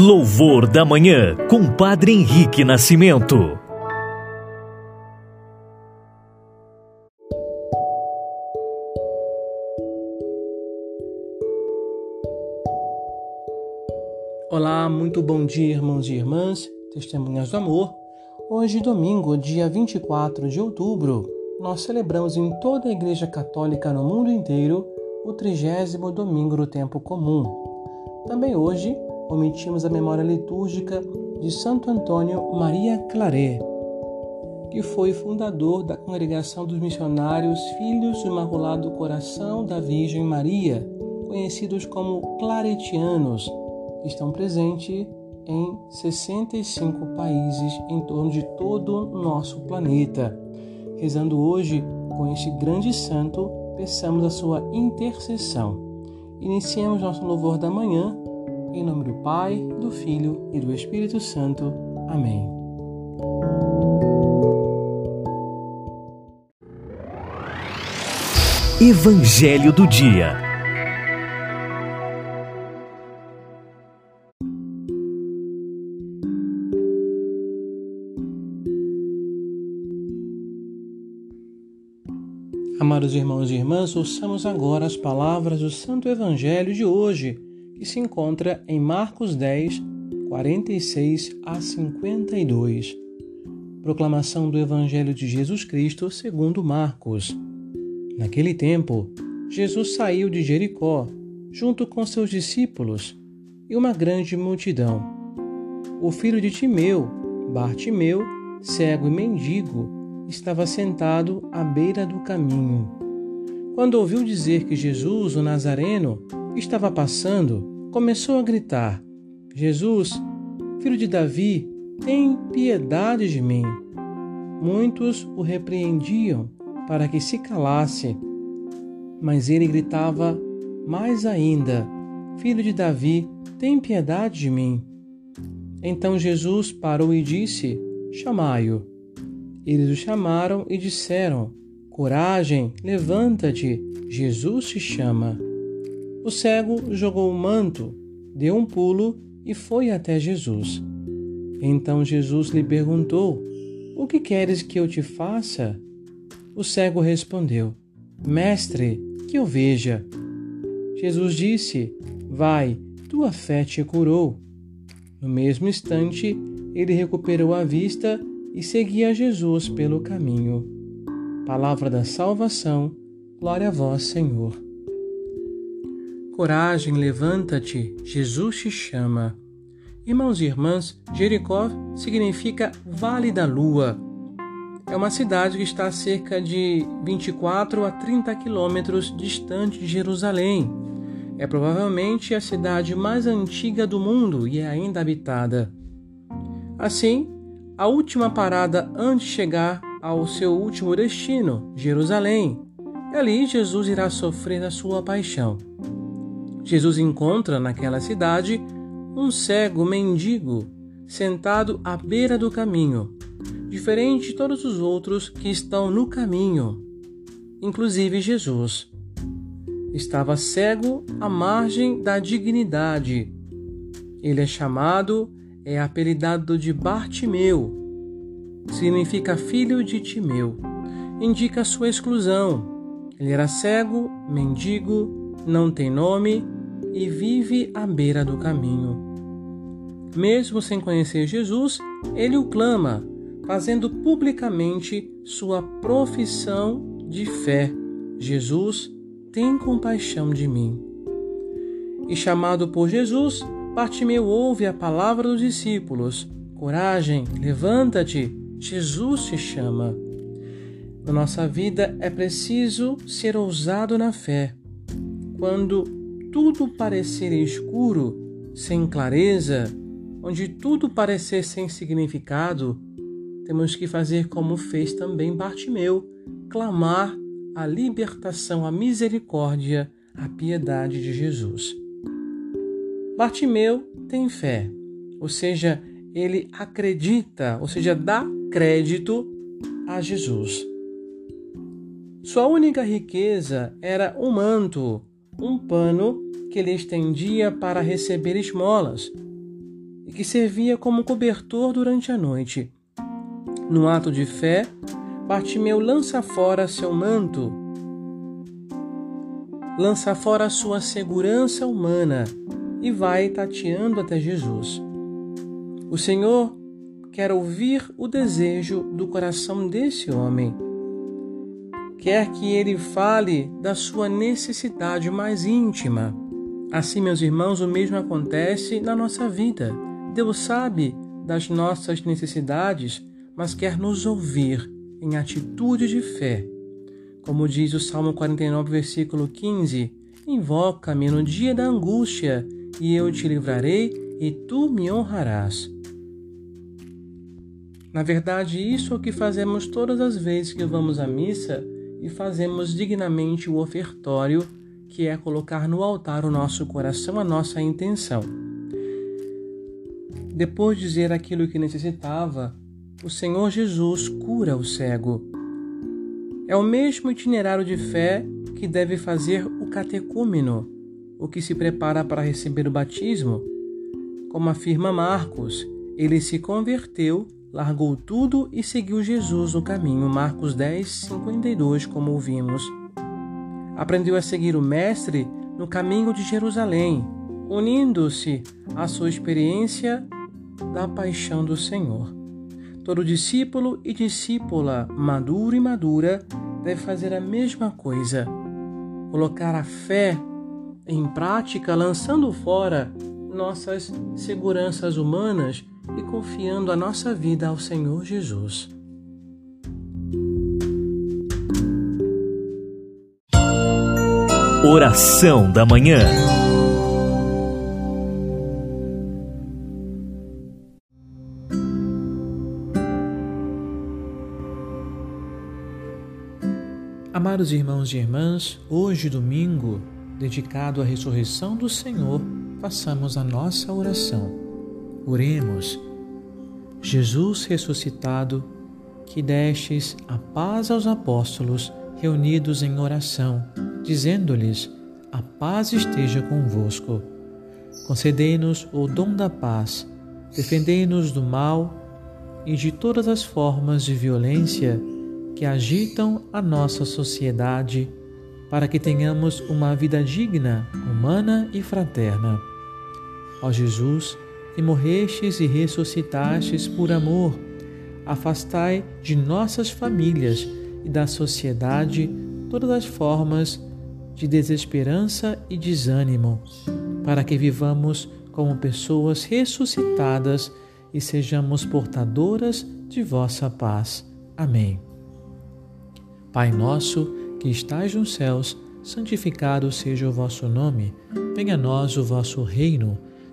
Louvor da Manhã, com Padre Henrique Nascimento. Olá, muito bom dia, irmãos e irmãs, testemunhas do amor. Hoje, domingo, dia 24 de outubro, nós celebramos em toda a Igreja Católica no mundo inteiro o trigésimo domingo do tempo comum. Também hoje omitimos a memória litúrgica de Santo Antônio Maria Claret, que foi fundador da Congregação dos Missionários Filhos do Imaculado Coração da Virgem Maria, conhecidos como claretianos, que estão presentes em 65 países em torno de todo o nosso planeta. Rezando hoje com este grande santo, peçamos a sua intercessão. Iniciemos nosso louvor da manhã em nome do Pai, do Filho e do Espírito Santo. Amém. Evangelho do Dia. Amados irmãos e irmãs, ouçamos agora as palavras do Santo Evangelho de hoje que se encontra em Marcos 10, 46 a 52. Proclamação do Evangelho de Jesus Cristo segundo Marcos. Naquele tempo, Jesus saiu de Jericó, junto com seus discípulos, e uma grande multidão. O filho de Timeu, Bartimeu, cego e mendigo, estava sentado à beira do caminho. Quando ouviu dizer que Jesus, o Nazareno, estava passando, começou a gritar: Jesus, filho de Davi, tem piedade de mim. Muitos o repreendiam para que se calasse, mas ele gritava mais ainda: Filho de Davi, tem piedade de mim. Então Jesus parou e disse: Chamai-o. Eles o chamaram e disseram: Coragem, levanta-te, Jesus te chama. O cego jogou o manto, deu um pulo e foi até Jesus. Então Jesus lhe perguntou: O que queres que eu te faça? O cego respondeu: Mestre, que eu veja. Jesus disse: Vai, tua fé te curou. No mesmo instante, ele recuperou a vista e seguia Jesus pelo caminho. Palavra da salvação, glória a vós, Senhor. Coragem, levanta-te, Jesus te chama. Irmãos e irmãs, Jericó significa Vale da Lua. É uma cidade que está a cerca de 24 a 30 quilômetros distante de Jerusalém. É provavelmente a cidade mais antiga do mundo e é ainda habitada. Assim, a última parada antes de chegar ao seu último destino, Jerusalém. E ali Jesus irá sofrer a sua paixão. Jesus encontra naquela cidade um cego mendigo sentado à beira do caminho, diferente de todos os outros que estão no caminho, inclusive Jesus. Estava cego à margem da dignidade. Ele é chamado, é apelidado de Bartimeu, significa filho de Timeu, indica sua exclusão. Ele era cego, mendigo, não tem nome e vive à beira do caminho. Mesmo sem conhecer Jesus, ele o clama, fazendo publicamente sua profissão de fé: Jesus, tem compaixão de mim. E chamado por Jesus, Bartimeu ouve a palavra dos discípulos: Coragem, levanta-te, Jesus te chama. Na nossa vida é preciso ser ousado na fé. Quando tudo parecer escuro, sem clareza, onde tudo parecer sem significado, temos que fazer como fez também Bartimeu, clamar a libertação, a misericórdia, a piedade de Jesus. Bartimeu tem fé, ou seja, ele acredita, ou seja, dá crédito a Jesus. Sua única riqueza era um manto, um pano que ele estendia para receber esmolas. e que servia como cobertor durante a noite. No ato de fé, Bartimeu lança fora seu manto, lança fora sua segurança humana e vai tateando até Jesus. O Senhor quer ouvir o desejo do coração desse homem quer que ele fale da sua necessidade mais íntima. Assim, meus irmãos, o mesmo acontece na nossa vida. Deus sabe das nossas necessidades, mas quer nos ouvir em atitude de fé. Como diz o Salmo 49, versículo 15: Invoca-me no dia da angústia, e eu te livrarei, e tu me honrarás. Na verdade, isso é o que fazemos todas as vezes que vamos à missa e fazemos dignamente o ofertório, que é colocar no altar o nosso coração, a nossa intenção. Depois de dizer aquilo que necessitava, o Senhor Jesus cura o cego. É o mesmo itinerário de fé que deve fazer o catecúmeno, o que se prepara para receber o batismo. Como afirma Marcos, ele se converteu largou tudo e seguiu Jesus no caminho. Marcos 10, 52, como ouvimos. Aprendeu a seguir o Mestre no caminho de Jerusalém, unindo-se à sua experiência da paixão do Senhor. Todo discípulo e discípula, maduro e madura, deve fazer a mesma coisa. Colocar a fé em prática, lançando fora nossas seguranças humanas e confiando a nossa vida ao Senhor Jesus. Oração da Manhã Amados irmãos e irmãs, hoje, domingo, dedicado à ressurreição do Senhor, façamos a nossa oração. Oremos. Jesus ressuscitado, que destes a paz aos apóstolos reunidos em oração, dizendo-lhes: A paz esteja convosco. Concedei-nos o dom da paz, defendei-nos do mal e de todas as formas de violência que agitam a nossa sociedade, para que tenhamos uma vida digna, humana e fraterna. Ó Jesus, e morrestes e ressuscitastes por amor, afastai de nossas famílias e da sociedade todas as formas de desesperança e desânimo, para que vivamos como pessoas ressuscitadas e sejamos portadoras de vossa paz. Amém. Pai nosso, que estais nos céus, santificado seja o vosso nome, venha a nós o vosso reino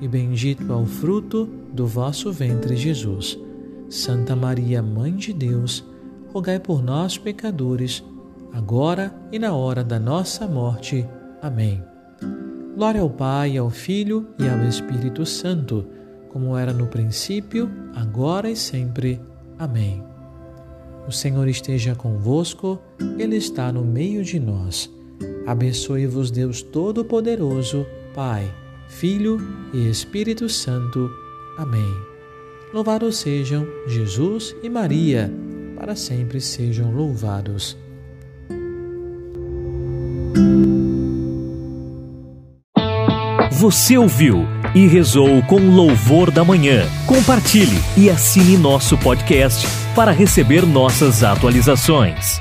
e bendito é o fruto do vosso ventre, Jesus. Santa Maria, Mãe de Deus, rogai por nós, pecadores, agora e na hora da nossa morte. Amém. Glória ao Pai, ao Filho e ao Espírito Santo, como era no princípio, agora e sempre. Amém. O Senhor esteja convosco, Ele está no meio de nós. Abençoe-vos, Deus Todo-Poderoso, Pai Filho e Espírito Santo. Amém. Louvados sejam Jesus e Maria, para sempre sejam louvados. Você ouviu e rezou com louvor da manhã. Compartilhe e assine nosso podcast para receber nossas atualizações.